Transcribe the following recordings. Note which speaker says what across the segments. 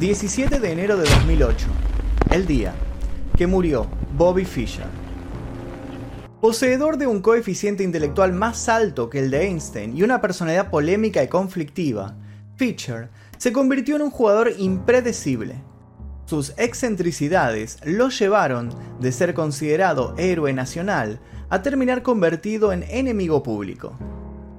Speaker 1: 17 de enero de 2008, el día que murió Bobby Fischer. Poseedor de un coeficiente intelectual más alto que el de Einstein y una personalidad polémica y conflictiva, Fischer se convirtió en un jugador impredecible. Sus excentricidades lo llevaron de ser considerado héroe nacional a terminar convertido en enemigo público.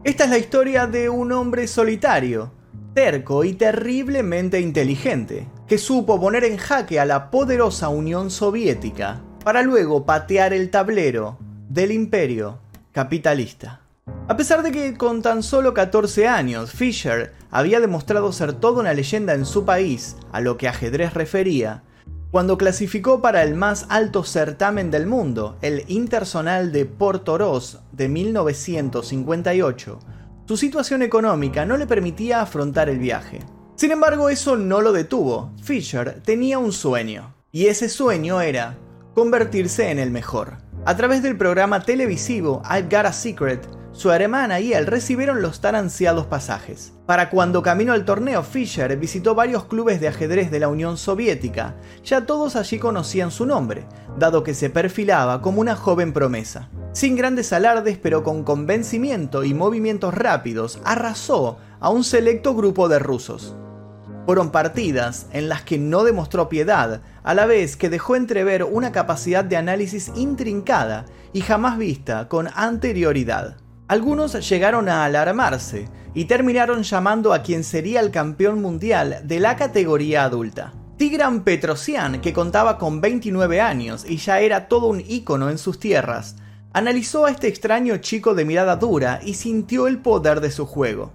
Speaker 1: Esta es la historia de un hombre solitario, terco y terriblemente inteligente, que supo poner en jaque a la poderosa Unión Soviética para luego patear el tablero del imperio capitalista. A pesar de que con tan solo 14 años Fischer había demostrado ser toda una leyenda en su país a lo que ajedrez refería, cuando clasificó para el más alto certamen del mundo, el Intersonal de Portoros de 1958, su situación económica no le permitía afrontar el viaje. Sin embargo, eso no lo detuvo. Fisher tenía un sueño, y ese sueño era convertirse en el mejor. A través del programa televisivo I've Got a Secret, su hermana y él recibieron los tan ansiados pasajes. Para cuando caminó al torneo, Fischer visitó varios clubes de ajedrez de la Unión Soviética. Ya todos allí conocían su nombre, dado que se perfilaba como una joven promesa. Sin grandes alardes, pero con convencimiento y movimientos rápidos, arrasó a un selecto grupo de rusos. Fueron partidas en las que no demostró piedad, a la vez que dejó entrever una capacidad de análisis intrincada y jamás vista con anterioridad. Algunos llegaron a alarmarse y terminaron llamando a quien sería el campeón mundial de la categoría adulta. Tigran Petrosian, que contaba con 29 años y ya era todo un ícono en sus tierras, analizó a este extraño chico de mirada dura y sintió el poder de su juego.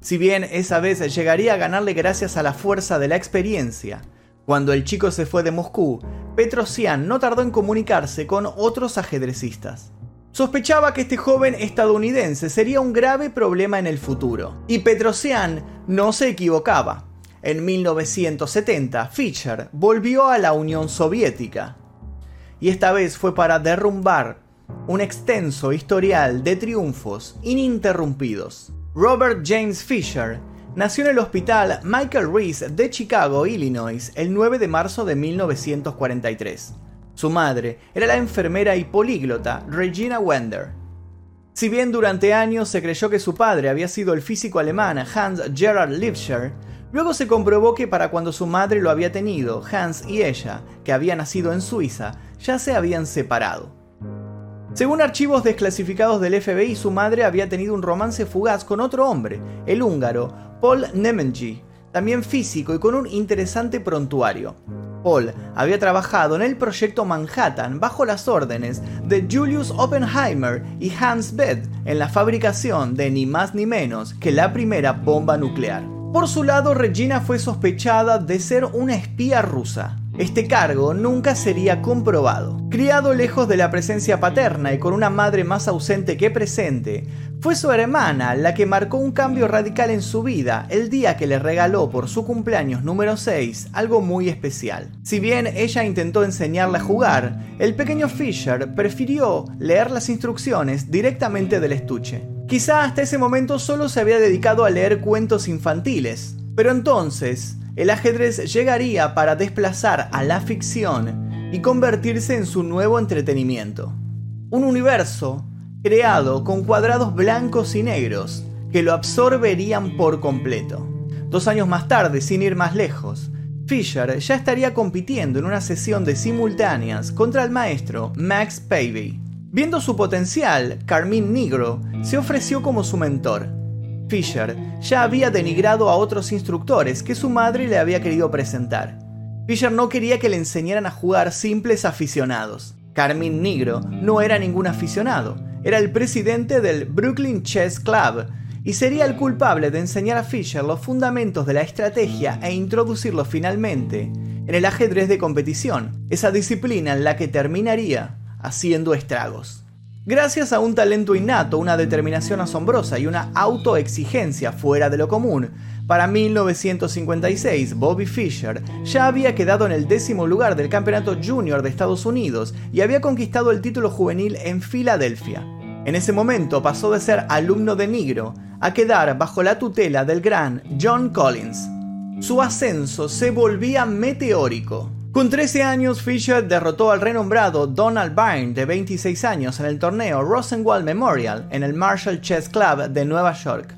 Speaker 1: Si bien esa vez llegaría a ganarle gracias a la fuerza de la experiencia, cuando el chico se fue de Moscú, Petrosian no tardó en comunicarse con otros ajedrecistas. Sospechaba que este joven estadounidense sería un grave problema en el futuro. Y Petrosian no se equivocaba. En 1970, Fischer volvió a la Unión Soviética. Y esta vez fue para derrumbar un extenso historial de triunfos ininterrumpidos. Robert James Fisher nació en el hospital Michael Reese de Chicago, Illinois, el 9 de marzo de 1943. Su madre era la enfermera y políglota Regina Wender. Si bien durante años se creyó que su padre había sido el físico alemán Hans Gerhard Lifscher, luego se comprobó que para cuando su madre lo había tenido, Hans y ella, que había nacido en Suiza, ya se habían separado. Según archivos desclasificados del FBI, su madre había tenido un romance fugaz con otro hombre, el húngaro Paul Nemenji, también físico y con un interesante prontuario. Paul había trabajado en el proyecto Manhattan bajo las órdenes de Julius Oppenheimer y Hans Bethe en la fabricación de ni más ni menos que la primera bomba nuclear. Por su lado, Regina fue sospechada de ser una espía rusa. Este cargo nunca sería comprobado. Criado lejos de la presencia paterna y con una madre más ausente que presente, fue su hermana la que marcó un cambio radical en su vida el día que le regaló por su cumpleaños número 6 algo muy especial. Si bien ella intentó enseñarle a jugar, el pequeño Fisher prefirió leer las instrucciones directamente del estuche. Quizá hasta ese momento solo se había dedicado a leer cuentos infantiles, pero entonces el ajedrez llegaría para desplazar a la ficción y convertirse en su nuevo entretenimiento. Un universo creado con cuadrados blancos y negros que lo absorberían por completo. Dos años más tarde, sin ir más lejos, Fisher ya estaría compitiendo en una sesión de simultáneas contra el maestro Max Pavey. Viendo su potencial, Carmine Negro se ofreció como su mentor. Fisher ya había denigrado a otros instructores que su madre le había querido presentar. Fisher no quería que le enseñaran a jugar simples aficionados. Carmine Negro no era ningún aficionado, era el presidente del Brooklyn Chess Club y sería el culpable de enseñar a Fisher los fundamentos de la estrategia e introducirlo finalmente en el ajedrez de competición, esa disciplina en la que terminaría haciendo estragos. Gracias a un talento innato, una determinación asombrosa y una autoexigencia fuera de lo común, para 1956 Bobby Fischer ya había quedado en el décimo lugar del Campeonato Junior de Estados Unidos y había conquistado el título juvenil en Filadelfia. En ese momento pasó de ser alumno de Nigro a quedar bajo la tutela del gran John Collins. su ascenso se volvía meteórico. Con 13 años, Fisher derrotó al renombrado Donald Byrne, de 26 años, en el torneo Rosenwald Memorial en el Marshall Chess Club de Nueva York.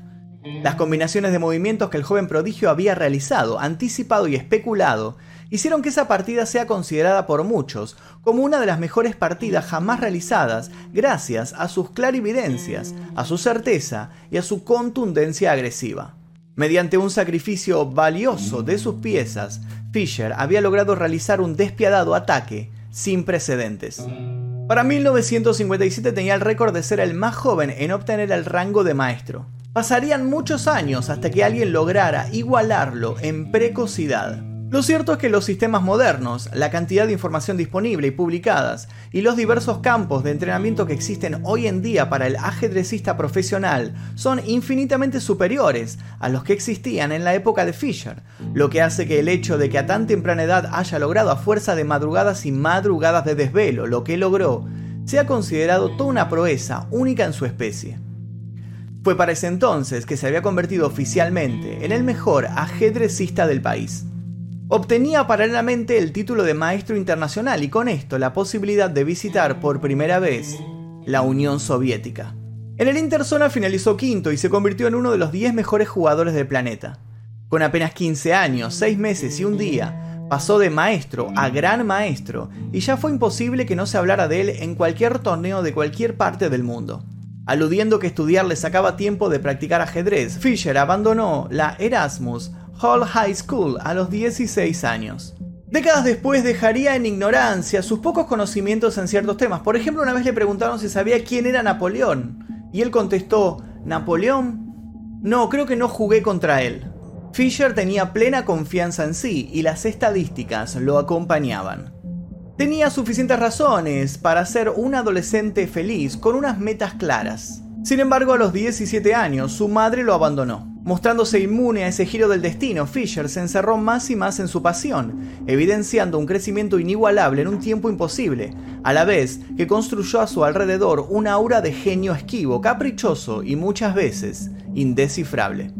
Speaker 1: Las combinaciones de movimientos que el joven prodigio había realizado, anticipado y especulado hicieron que esa partida sea considerada por muchos como una de las mejores partidas jamás realizadas gracias a sus clarividencias, a su certeza y a su contundencia agresiva. Mediante un sacrificio valioso de sus piezas, Fisher había logrado realizar un despiadado ataque sin precedentes. Para 1957 tenía el récord de ser el más joven en obtener el rango de maestro. Pasarían muchos años hasta que alguien lograra igualarlo en precocidad. Lo cierto es que los sistemas modernos, la cantidad de información disponible y publicadas y los diversos campos de entrenamiento que existen hoy en día para el ajedrecista profesional son infinitamente superiores a los que existían en la época de Fisher, lo que hace que el hecho de que a tan temprana edad haya logrado a fuerza de madrugadas y madrugadas de desvelo lo que logró, sea considerado toda una proeza única en su especie. Fue para ese entonces que se había convertido oficialmente en el mejor ajedrecista del país. Obtenía paralelamente el título de maestro internacional y con esto la posibilidad de visitar por primera vez la Unión Soviética. En el Interzona finalizó quinto y se convirtió en uno de los 10 mejores jugadores del planeta. Con apenas 15 años, 6 meses y un día, pasó de maestro a gran maestro y ya fue imposible que no se hablara de él en cualquier torneo de cualquier parte del mundo. Aludiendo que estudiar le sacaba tiempo de practicar ajedrez, Fischer abandonó la Erasmus Hall High School a los 16 años. Décadas después dejaría en ignorancia sus pocos conocimientos en ciertos temas. Por ejemplo, una vez le preguntaron si sabía quién era Napoleón. Y él contestó, ¿Napoleón? No, creo que no jugué contra él. Fisher tenía plena confianza en sí y las estadísticas lo acompañaban. Tenía suficientes razones para ser un adolescente feliz con unas metas claras. Sin embargo, a los 17 años, su madre lo abandonó. Mostrándose inmune a ese giro del destino, Fisher se encerró más y más en su pasión, evidenciando un crecimiento inigualable en un tiempo imposible, a la vez que construyó a su alrededor una aura de genio esquivo, caprichoso y muchas veces indescifrable.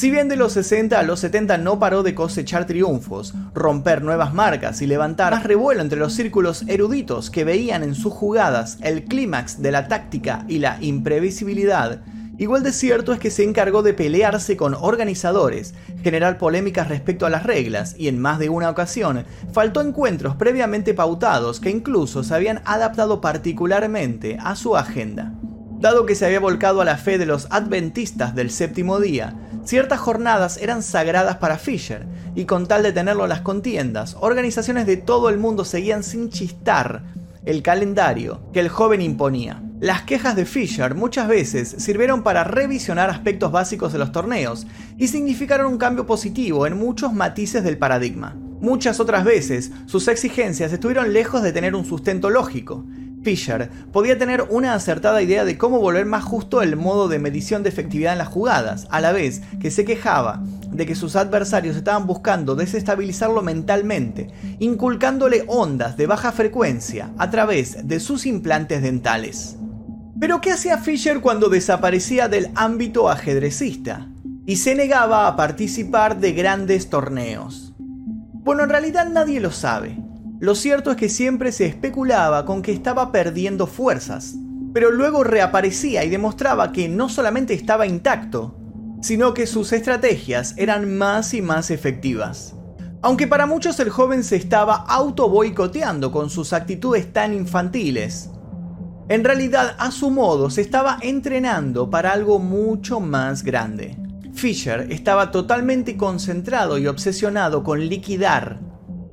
Speaker 1: Si bien de los 60 a los 70 no paró de cosechar triunfos, romper nuevas marcas y levantar más revuelo entre los círculos eruditos que veían en sus jugadas el clímax de la táctica y la imprevisibilidad, Igual de cierto es que se encargó de pelearse con organizadores, generar polémicas respecto a las reglas y en más de una ocasión faltó encuentros previamente pautados que incluso se habían adaptado particularmente a su agenda. Dado que se había volcado a la fe de los adventistas del séptimo día, ciertas jornadas eran sagradas para Fisher, y con tal de tenerlo a las contiendas, organizaciones de todo el mundo seguían sin chistar el calendario que el joven imponía. Las quejas de Fisher muchas veces sirvieron para revisionar aspectos básicos de los torneos y significaron un cambio positivo en muchos matices del paradigma. Muchas otras veces, sus exigencias estuvieron lejos de tener un sustento lógico. Fisher podía tener una acertada idea de cómo volver más justo el modo de medición de efectividad en las jugadas, a la vez que se quejaba de que sus adversarios estaban buscando desestabilizarlo mentalmente, inculcándole ondas de baja frecuencia a través de sus implantes dentales. Pero ¿qué hacía Fisher cuando desaparecía del ámbito ajedrecista y se negaba a participar de grandes torneos? Bueno, en realidad nadie lo sabe. Lo cierto es que siempre se especulaba con que estaba perdiendo fuerzas, pero luego reaparecía y demostraba que no solamente estaba intacto, sino que sus estrategias eran más y más efectivas. Aunque para muchos el joven se estaba auto boicoteando con sus actitudes tan infantiles, en realidad, a su modo, se estaba entrenando para algo mucho más grande. Fisher estaba totalmente concentrado y obsesionado con liquidar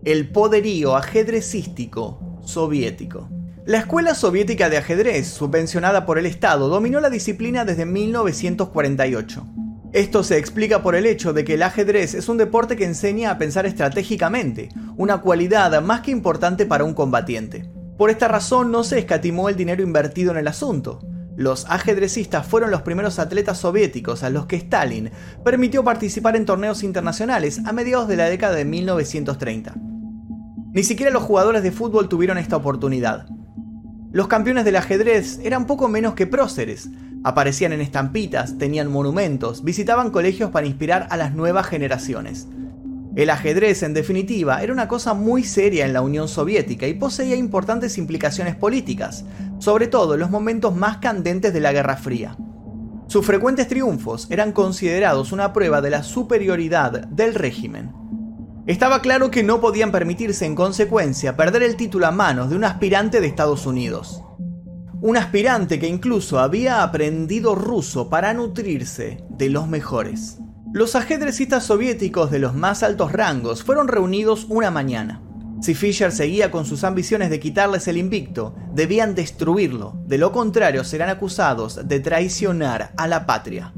Speaker 1: el poderío ajedrecístico soviético. La Escuela Soviética de Ajedrez, subvencionada por el Estado, dominó la disciplina desde 1948. Esto se explica por el hecho de que el ajedrez es un deporte que enseña a pensar estratégicamente, una cualidad más que importante para un combatiente. Por esta razón no se escatimó el dinero invertido en el asunto. Los ajedrecistas fueron los primeros atletas soviéticos a los que Stalin permitió participar en torneos internacionales a mediados de la década de 1930. Ni siquiera los jugadores de fútbol tuvieron esta oportunidad. Los campeones del ajedrez eran poco menos que próceres, Aparecían en estampitas, tenían monumentos, visitaban colegios para inspirar a las nuevas generaciones. El ajedrez, en definitiva, era una cosa muy seria en la Unión Soviética y poseía importantes implicaciones políticas, sobre todo en los momentos más candentes de la Guerra Fría. Sus frecuentes triunfos eran considerados una prueba de la superioridad del régimen. Estaba claro que no podían permitirse en consecuencia perder el título a manos de un aspirante de Estados Unidos un aspirante que incluso había aprendido ruso para nutrirse de los mejores. Los ajedrecistas soviéticos de los más altos rangos fueron reunidos una mañana. Si Fischer seguía con sus ambiciones de quitarles el invicto, debían destruirlo, de lo contrario serán acusados de traicionar a la patria.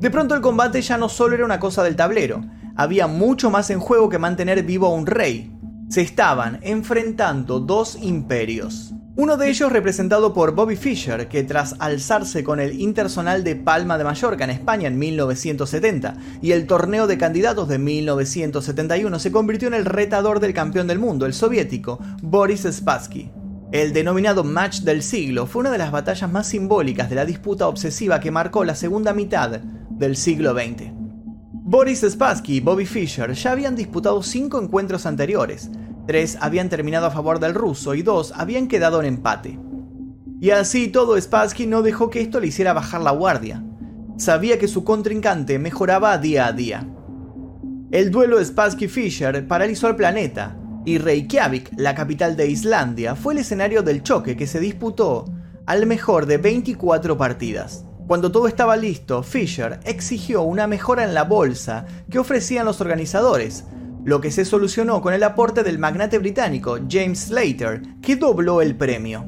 Speaker 1: De pronto el combate ya no solo era una cosa del tablero, había mucho más en juego que mantener vivo a un rey. Se estaban enfrentando dos imperios. Uno de ellos representado por Bobby Fischer, que tras alzarse con el Intersonal de Palma de Mallorca en España en 1970 y el torneo de candidatos de 1971, se convirtió en el retador del campeón del mundo, el soviético Boris Spassky. El denominado match del siglo fue una de las batallas más simbólicas de la disputa obsesiva que marcó la segunda mitad del siglo XX. Boris Spassky y Bobby Fischer ya habían disputado cinco encuentros anteriores, Tres habían terminado a favor del ruso y dos habían quedado en empate. Y así todo Spassky no dejó que esto le hiciera bajar la guardia. Sabía que su contrincante mejoraba día a día. El duelo Spassky-Fischer paralizó al planeta, y Reykjavik, la capital de Islandia, fue el escenario del choque que se disputó al mejor de 24 partidas. Cuando todo estaba listo, Fischer exigió una mejora en la bolsa que ofrecían los organizadores, lo que se solucionó con el aporte del magnate británico James Slater, que dobló el premio.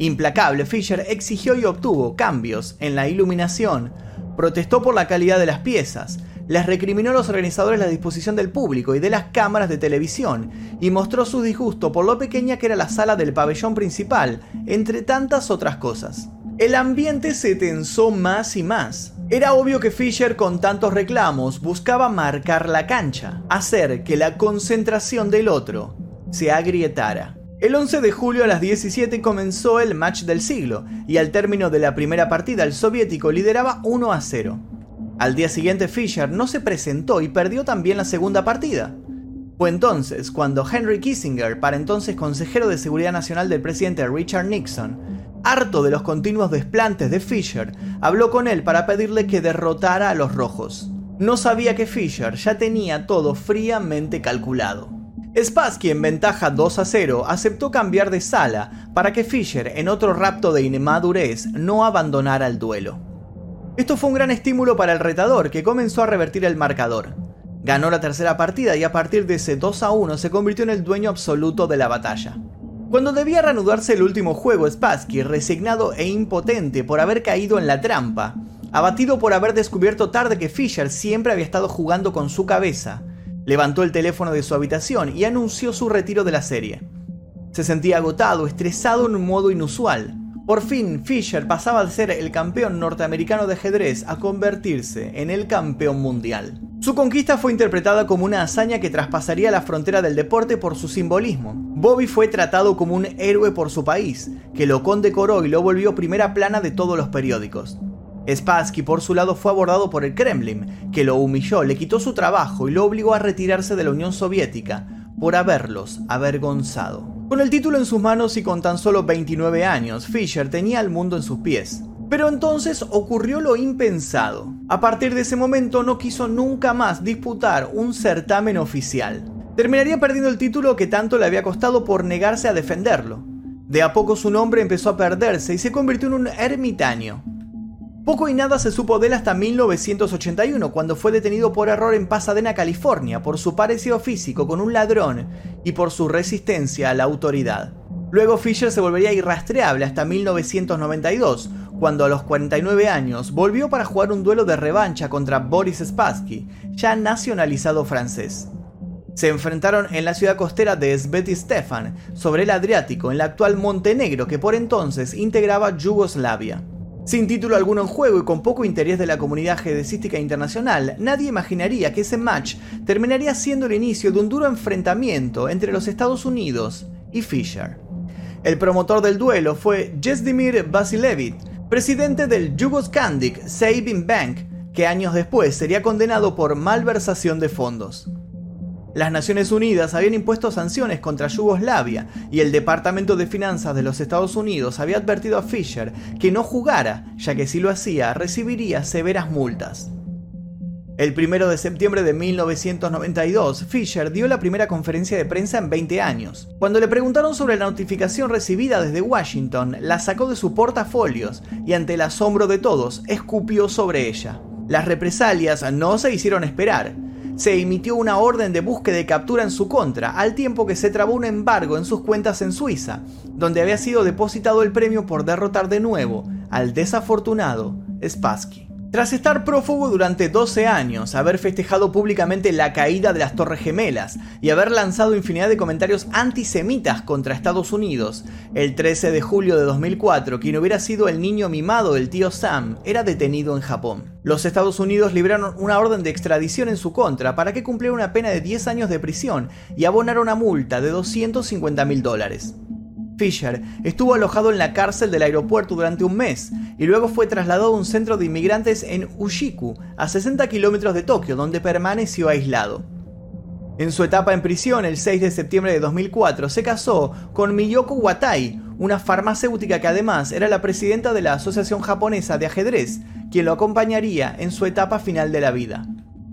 Speaker 1: Implacable, Fisher exigió y obtuvo cambios en la iluminación, protestó por la calidad de las piezas, les recriminó a los organizadores la disposición del público y de las cámaras de televisión, y mostró su disgusto por lo pequeña que era la sala del pabellón principal, entre tantas otras cosas. El ambiente se tensó más y más. Era obvio que Fisher con tantos reclamos buscaba marcar la cancha, hacer que la concentración del otro se agrietara. El 11 de julio a las 17 comenzó el match del siglo, y al término de la primera partida el soviético lideraba 1 a 0. Al día siguiente Fisher no se presentó y perdió también la segunda partida. Fue entonces cuando Henry Kissinger, para entonces consejero de seguridad nacional del presidente Richard Nixon, Harto de los continuos desplantes de Fisher, habló con él para pedirle que derrotara a los rojos. No sabía que Fisher ya tenía todo fríamente calculado. Spassky en ventaja 2 a 0 aceptó cambiar de sala para que Fisher en otro rapto de inmadurez no abandonara el duelo. Esto fue un gran estímulo para el retador que comenzó a revertir el marcador. Ganó la tercera partida y a partir de ese 2 a 1 se convirtió en el dueño absoluto de la batalla. Cuando debía reanudarse el último juego, Spassky, resignado e impotente por haber caído en la trampa, abatido por haber descubierto tarde que Fisher siempre había estado jugando con su cabeza, levantó el teléfono de su habitación y anunció su retiro de la serie. Se sentía agotado, estresado en un modo inusual. Por fin, Fisher pasaba de ser el campeón norteamericano de ajedrez a convertirse en el campeón mundial. Su conquista fue interpretada como una hazaña que traspasaría la frontera del deporte por su simbolismo. Bobby fue tratado como un héroe por su país, que lo condecoró y lo volvió primera plana de todos los periódicos. Spassky por su lado fue abordado por el Kremlin, que lo humilló, le quitó su trabajo y lo obligó a retirarse de la Unión Soviética por haberlos avergonzado. Con el título en sus manos y con tan solo 29 años, Fischer tenía el mundo en sus pies. Pero entonces ocurrió lo impensado. A partir de ese momento no quiso nunca más disputar un certamen oficial. Terminaría perdiendo el título que tanto le había costado por negarse a defenderlo. De a poco su nombre empezó a perderse y se convirtió en un ermitaño. Poco y nada se supo de él hasta 1981, cuando fue detenido por error en Pasadena, California, por su parecido físico con un ladrón y por su resistencia a la autoridad. Luego Fisher se volvería irrastreable hasta 1992, cuando a los 49 años volvió para jugar un duelo de revancha contra Boris Spassky, ya nacionalizado francés. Se enfrentaron en la ciudad costera de Sveti Stefan, sobre el Adriático, en la actual Montenegro que por entonces integraba Yugoslavia. Sin título alguno en juego y con poco interés de la comunidad ajedrecística internacional, nadie imaginaría que ese match terminaría siendo el inicio de un duro enfrentamiento entre los Estados Unidos y Fischer. El promotor del duelo fue Jesdimir Vasilevich, presidente del Jugoskandic Saving Bank, que años después sería condenado por malversación de fondos. Las Naciones Unidas habían impuesto sanciones contra Yugoslavia y el Departamento de Finanzas de los Estados Unidos había advertido a Fisher que no jugara, ya que si lo hacía recibiría severas multas. El 1 de septiembre de 1992, Fisher dio la primera conferencia de prensa en 20 años. Cuando le preguntaron sobre la notificación recibida desde Washington, la sacó de su portafolios y ante el asombro de todos, escupió sobre ella. Las represalias no se hicieron esperar se emitió una orden de búsqueda y captura en su contra, al tiempo que se trabó un embargo en sus cuentas en Suiza, donde había sido depositado el premio por derrotar de nuevo al desafortunado Spassky. Tras estar prófugo durante 12 años, haber festejado públicamente la caída de las Torres Gemelas y haber lanzado infinidad de comentarios antisemitas contra Estados Unidos, el 13 de julio de 2004, quien hubiera sido el niño mimado del tío Sam era detenido en Japón. Los Estados Unidos libraron una orden de extradición en su contra para que cumpliera una pena de 10 años de prisión y abonara una multa de 250 mil dólares. Fisher estuvo alojado en la cárcel del aeropuerto durante un mes y luego fue trasladado a un centro de inmigrantes en Ushiku, a 60 kilómetros de Tokio, donde permaneció aislado. En su etapa en prisión, el 6 de septiembre de 2004, se casó con Miyoko Watai, una farmacéutica que además era la presidenta de la Asociación Japonesa de Ajedrez, quien lo acompañaría en su etapa final de la vida.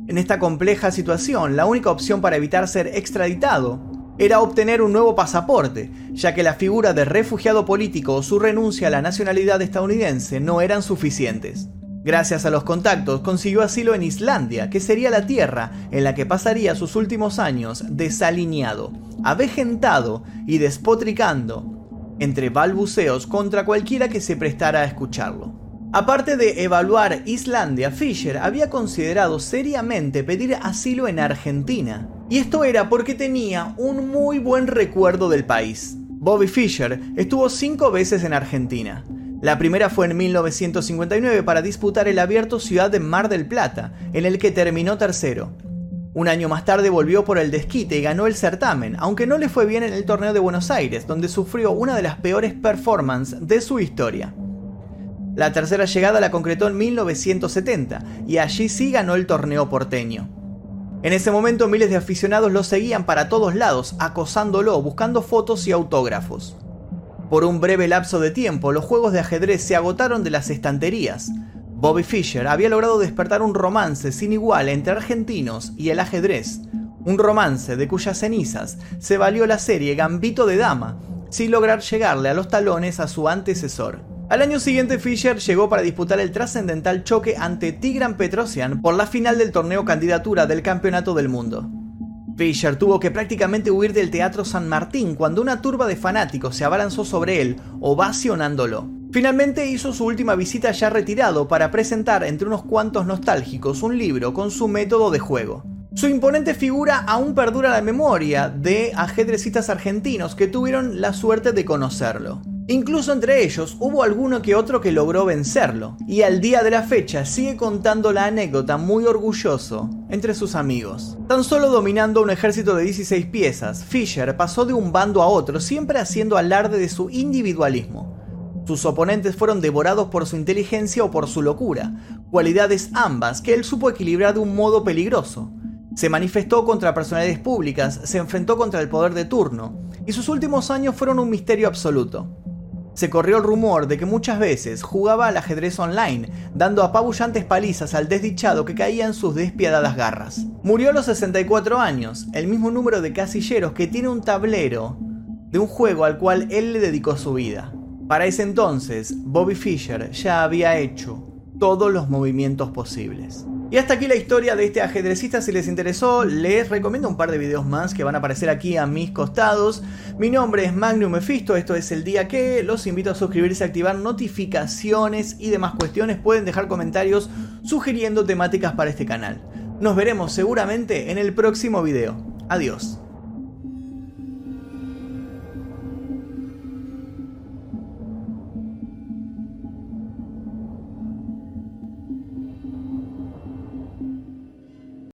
Speaker 1: En esta compleja situación, la única opción para evitar ser extraditado era obtener un nuevo pasaporte, ya que la figura de refugiado político o su renuncia a la nacionalidad estadounidense no eran suficientes. Gracias a los contactos consiguió asilo en Islandia, que sería la tierra en la que pasaría sus últimos años desalineado, avejentado y despotricando, entre balbuceos contra cualquiera que se prestara a escucharlo. Aparte de evaluar Islandia, Fisher había considerado seriamente pedir asilo en Argentina, y esto era porque tenía un muy buen recuerdo del país. Bobby Fischer estuvo cinco veces en Argentina. La primera fue en 1959 para disputar el abierto Ciudad de Mar del Plata, en el que terminó tercero. Un año más tarde volvió por el desquite y ganó el certamen, aunque no le fue bien en el torneo de Buenos Aires, donde sufrió una de las peores performances de su historia. La tercera llegada la concretó en 1970 y allí sí ganó el torneo porteño. En ese momento miles de aficionados lo seguían para todos lados, acosándolo, buscando fotos y autógrafos. Por un breve lapso de tiempo, los juegos de ajedrez se agotaron de las estanterías. Bobby Fischer había logrado despertar un romance sin igual entre argentinos y el ajedrez, un romance de cuyas cenizas se valió la serie Gambito de Dama, sin lograr llegarle a los talones a su antecesor. Al año siguiente Fischer llegó para disputar el trascendental choque ante Tigran Petrosian por la final del torneo candidatura del Campeonato del Mundo. Fischer tuvo que prácticamente huir del Teatro San Martín cuando una turba de fanáticos se abalanzó sobre él, ovacionándolo. Finalmente hizo su última visita ya retirado para presentar entre unos cuantos nostálgicos un libro con su método de juego. Su imponente figura aún perdura la memoria de ajedrecistas argentinos que tuvieron la suerte de conocerlo. Incluso entre ellos hubo alguno que otro que logró vencerlo, y al día de la fecha sigue contando la anécdota muy orgulloso entre sus amigos. Tan solo dominando un ejército de 16 piezas, Fisher pasó de un bando a otro siempre haciendo alarde de su individualismo. Sus oponentes fueron devorados por su inteligencia o por su locura, cualidades ambas que él supo equilibrar de un modo peligroso. Se manifestó contra personalidades públicas, se enfrentó contra el poder de turno, y sus últimos años fueron un misterio absoluto se corrió el rumor de que muchas veces jugaba al ajedrez online, dando apabullantes palizas al desdichado que caía en sus despiadadas garras. Murió a los 64 años, el mismo número de casilleros que tiene un tablero de un juego al cual él le dedicó su vida. Para ese entonces, Bobby Fischer ya había hecho todos los movimientos posibles. Y hasta aquí la historia de este ajedrecista. Si les interesó, les recomiendo un par de videos más que van a aparecer aquí a mis costados. Mi nombre es Magnum Mephisto, esto es el día que. Los invito a suscribirse, activar notificaciones y demás cuestiones. Pueden dejar comentarios sugiriendo temáticas para este canal. Nos veremos seguramente en el próximo video. Adiós.